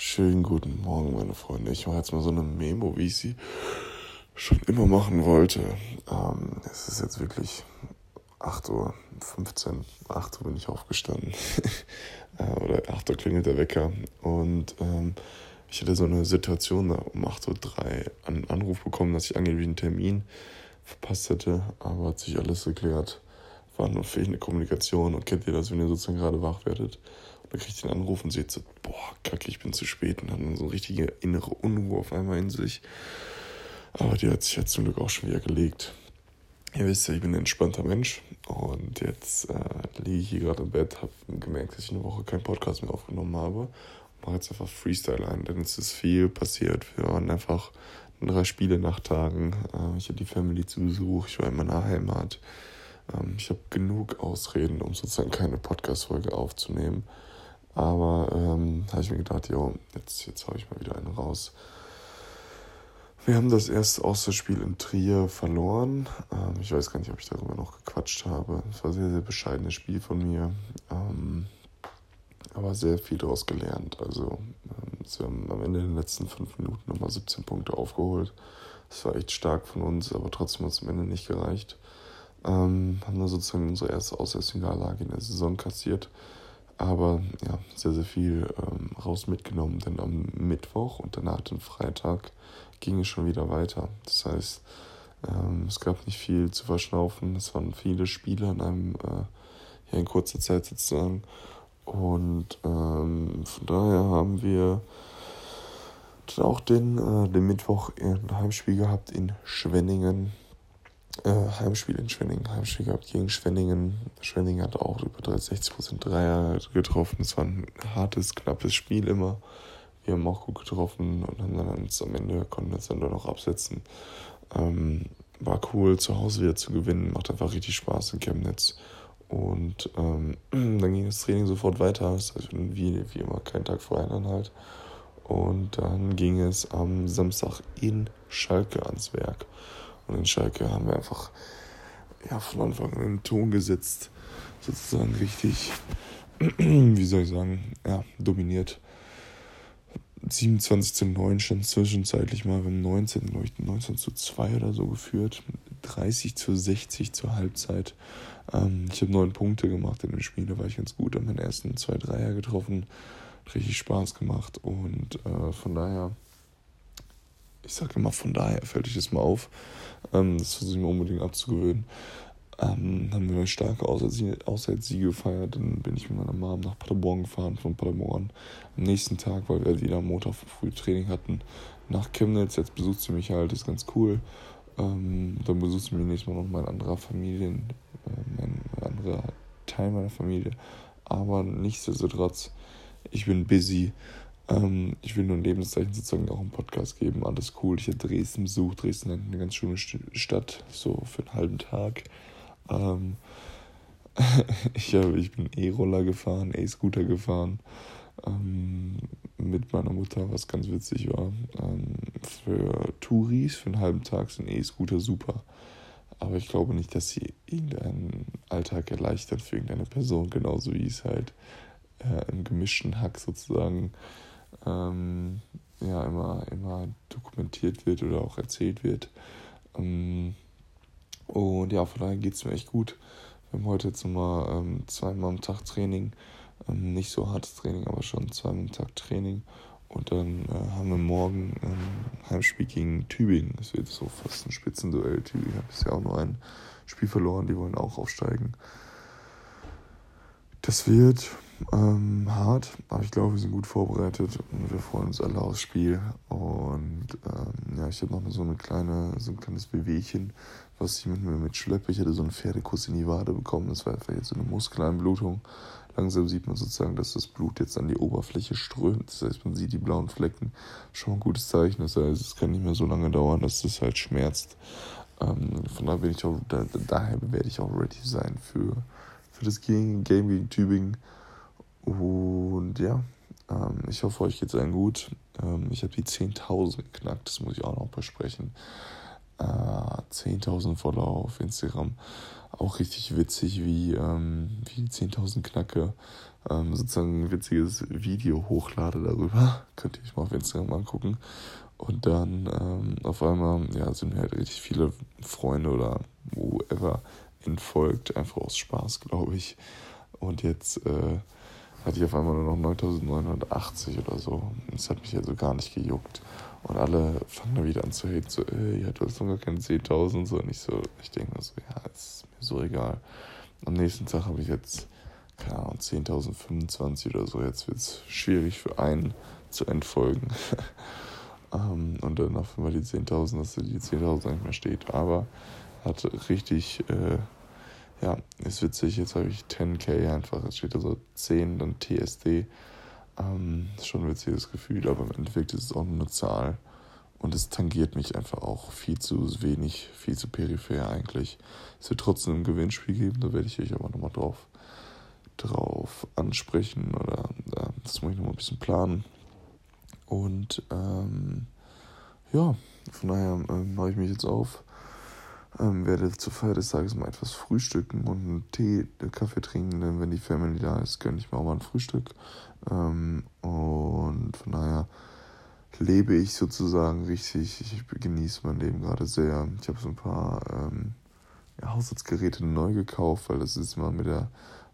Schönen guten Morgen, meine Freunde. Ich mache jetzt mal so eine Memo, wie ich sie schon immer machen wollte. Ähm, es ist jetzt wirklich 8.15 Uhr. 8 Uhr bin ich aufgestanden. Äh, oder 8 Uhr klingelt der Wecker. Und ähm, ich hatte so eine Situation, da um 8.03 Uhr einen Anruf bekommen, dass ich angeblich einen Termin verpasst hätte. Aber hat sich alles geklärt. War nur fehlende Kommunikation. Und kennt ihr das, wenn ihr sozusagen gerade wach werdet? Dann kriegt ihr einen Anruf und seht so, boah, kacke, ich bin zu spät und hat dann so eine richtige innere Unruhe auf einmal in sich. Aber die hat sich jetzt zum Glück auch schon wieder gelegt. Ihr wisst ja, ich bin ein entspannter Mensch und jetzt äh, liege ich hier gerade im Bett, habe gemerkt, dass ich eine Woche keinen Podcast mehr aufgenommen habe. Mache jetzt einfach Freestyle ein, denn es ist viel passiert. Wir waren einfach drei Spiele nach Tagen. Äh, ich hatte die Family zu Besuch, ich war in meiner Heimat. Ähm, ich habe genug Ausreden, um sozusagen keine Podcast-Folge aufzunehmen. Aber ähm, habe ich mir gedacht, jo, jetzt, jetzt haue ich mal wieder einen raus. Wir haben das erste Außerspiel in Trier verloren. Ähm, ich weiß gar nicht, ob ich darüber noch gequatscht habe. Es war ein sehr, sehr bescheidenes Spiel von mir. Ähm, aber sehr viel daraus gelernt. Also, ähm, sie haben am Ende in den letzten fünf Minuten nochmal 17 Punkte aufgeholt. Das war echt stark von uns, aber trotzdem hat es am Ende nicht gereicht. Ähm, haben dann sozusagen unsere erste Auswärtsniederlage in der Saison kassiert aber ja, sehr, sehr viel ähm, raus mitgenommen, denn am Mittwoch und danach den Freitag ging es schon wieder weiter. Das heißt, ähm, es gab nicht viel zu verschnaufen, es waren viele Spiele in einem, äh, ja, in kurzer Zeit sozusagen. Und ähm, von daher haben wir dann auch den, äh, den Mittwoch ein Heimspiel gehabt in Schwenningen äh, Heimspiel in Schwenningen, Heimspiel gehabt gegen Schwenningen. Schwenningen hat auch über 60% Dreier getroffen. Es war ein hartes, knappes Spiel immer. Wir haben auch gut getroffen und haben dann am Ende konnten uns dann noch absetzen. Ähm, war cool, zu Hause wieder zu gewinnen. Macht einfach richtig Spaß in Chemnitz. Und ähm, dann ging das Training sofort weiter. Das heißt, wie, wie immer, kein Tag vorher dann halt. Und dann ging es am Samstag in Schalke ans Werk. Und in Schalke haben wir einfach ja, von Anfang an einen Ton gesetzt, sozusagen richtig, wie soll ich sagen, ja, dominiert. 27 zu 9 stand zwischenzeitlich mal im 19, 19 zu 2 oder so geführt. 30 zu 60 zur Halbzeit. Ähm, ich habe neun Punkte gemacht in dem Spiel, da war ich ganz gut. Habe meinen ersten zwei Dreier getroffen. Richtig Spaß gemacht und äh, von daher ich sage immer, von daher fällt euch das mal auf. Ähm, das versuche ich mir unbedingt abzugewöhnen. Ähm, haben wir eine starke Auswärtssiege gefeiert. Dann bin ich mit meiner Mom nach Paderborn gefahren, von Paderborn. Am nächsten Tag, weil wir wieder Montag früh Training hatten, nach Chemnitz. Jetzt besucht sie mich halt, ist ganz cool. Ähm, dann besucht sie mich nächstes Mal noch mein anderer Familien, äh, mein anderer Teil meiner Familie. Aber nichtsdestotrotz, ich bin busy. Ähm, ich will nur ein Lebenszeichen sozusagen auch im Podcast geben. Alles cool. Ich habe Dresden besucht. Dresden ist eine ganz schöne Stadt, so für einen halben Tag. Ähm, ich, hab, ich bin E-Roller gefahren, E-Scooter gefahren. Ähm, mit meiner Mutter, was ganz witzig war. Ähm, für Touris für einen halben Tag sind E-Scooter super. Aber ich glaube nicht, dass sie irgendeinen Alltag erleichtern für irgendeine Person, genauso wie es halt äh, im gemischten Hack sozusagen ähm, ja, immer, immer dokumentiert wird oder auch erzählt wird. Ähm, und ja, von daher geht es mir echt gut. Wir haben heute jetzt nochmal ähm, zweimal am Tag Training. Ähm, nicht so hartes Training, aber schon zweimal am Tag Training. Und dann äh, haben wir morgen ein Heimspiel gegen Tübingen. Das wird so fast ein Spitzenduell. Tübingen hat bisher auch nur ein Spiel verloren. Die wollen auch aufsteigen. Das wird ähm, hart, aber ich glaube, wir sind gut vorbereitet und wir freuen uns alle aufs Spiel. Und ähm, ja, ich habe noch so eine kleine, so ein kleines Bewegchen, was ich mit mir mitschleppe. Ich hatte so einen Pferdekuss in die Wade bekommen. Das war einfach jetzt so eine Muskeleinblutung. Langsam sieht man sozusagen, dass das Blut jetzt an die Oberfläche strömt. Das heißt, man sieht die blauen Flecken. Schon ein gutes Zeichen. Das heißt, es kann nicht mehr so lange dauern, dass das halt schmerzt. Ähm, von daher bin ich auch, da, daher werde ich auch ready sein für, für das Game gegen Tübingen. Und ja, ähm, ich hoffe, euch geht es allen gut. Ähm, ich habe die 10.000 geknackt, das muss ich auch noch versprechen. äh, 10.000 Follower auf Instagram. Auch richtig witzig, wie, ähm, wie 10.000 Knacke ähm, sozusagen ein witziges Video hochlade darüber. Könnt ihr euch mal auf Instagram angucken. Und dann ähm, auf einmal ja, sind mir halt richtig viele Freunde oder whoever entfolgt, einfach aus Spaß, glaube ich. Und jetzt äh, hatte ich auf einmal nur noch 9980 oder so. Das hat mich also gar nicht gejuckt. Und alle fangen dann wieder an zu haten, so, ey, ja, du hast noch gar keine 10.000 und so. Und ich so, ich denke mir so, ja, ist mir so egal. Am nächsten Tag habe ich jetzt, keine Ahnung, 10.025 oder so. Jetzt wird es schwierig für einen zu entfolgen. um, ähm, und dann auf einmal die 10.000, dass die 10.000 nicht mehr steht. Aber hat richtig, äh, ja, ist witzig, jetzt habe ich 10k einfach, es steht da so 10, dann TSD. Ähm, schon ein witziges Gefühl, aber im Endeffekt ist es auch nur eine Zahl. Und es tangiert mich einfach auch viel zu wenig, viel zu peripher eigentlich. Es wird trotzdem ein Gewinnspiel geben, da werde ich euch aber nochmal drauf, drauf ansprechen oder äh, das muss ich nochmal ein bisschen planen. Und ähm, ja, von daher äh, mache ich mich jetzt auf ähm, werde zur Feier des Tages mal etwas frühstücken und einen Tee, einen Kaffee trinken, denn wenn die Family da ist, gönne ich mir auch mal ein Frühstück. Ähm, und von daher lebe ich sozusagen richtig. Ich genieße mein Leben gerade sehr. Ich habe so ein paar ähm, ja, Haushaltsgeräte neu gekauft, weil das ist immer mit der,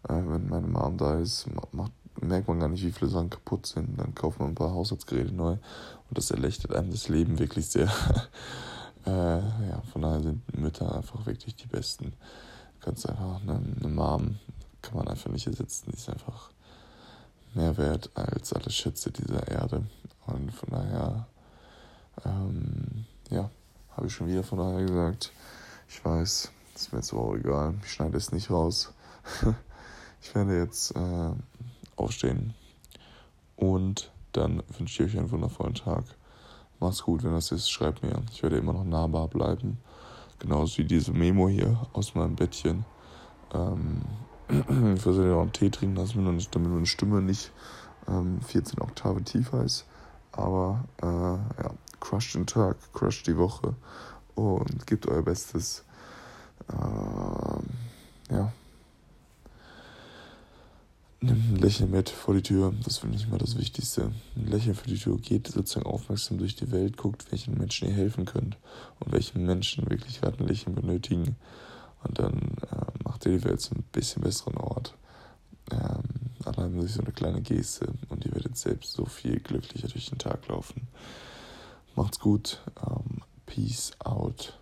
äh, wenn meine Mom da ist, macht, merkt man gar nicht, wie viele Sachen kaputt sind. Dann kauft man ein paar Haushaltsgeräte neu und das erleichtert einem das Leben wirklich sehr. Äh, ja, von daher sind Mütter einfach wirklich die besten. Du kannst einfach eine, eine Mom, kann man einfach nicht ersetzen, die ist einfach mehr wert als alle Schätze dieser Erde. Und von daher, ähm, ja, habe ich schon wieder von daher gesagt. Ich weiß, ist mir jetzt aber auch egal. Ich schneide es nicht raus. ich werde jetzt äh, aufstehen und dann wünsche ich euch einen wundervollen Tag. Mach's gut, wenn das ist, schreib mir. Ich werde immer noch nahbar bleiben. Genauso wie diese Memo hier aus meinem Bettchen. Ähm, ich werde ja auch einen Tee trinken lassen, damit meine Stimme nicht ähm, 14 Oktaven tiefer ist. Aber äh, ja, crusht den Tag, crusht die Woche und gebt euer Bestes. Ähm, ja nimm ein Lächeln mit vor die Tür. Das finde ich immer das Wichtigste. Ein Lächeln vor die Tür geht sozusagen aufmerksam durch die Welt, guckt, welchen Menschen ihr helfen könnt und welchen Menschen wirklich gerade ein Lächeln benötigen. Und dann äh, macht ihr die Welt zu einem bisschen besseren Ort. Ähm, allein durch so eine kleine Geste und ihr werdet selbst so viel glücklicher durch den Tag laufen. Macht's gut. Ähm, peace out.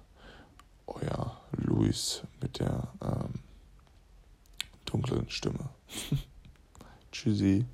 Euer Luis mit der ähm, dunklen Stimme. te dizer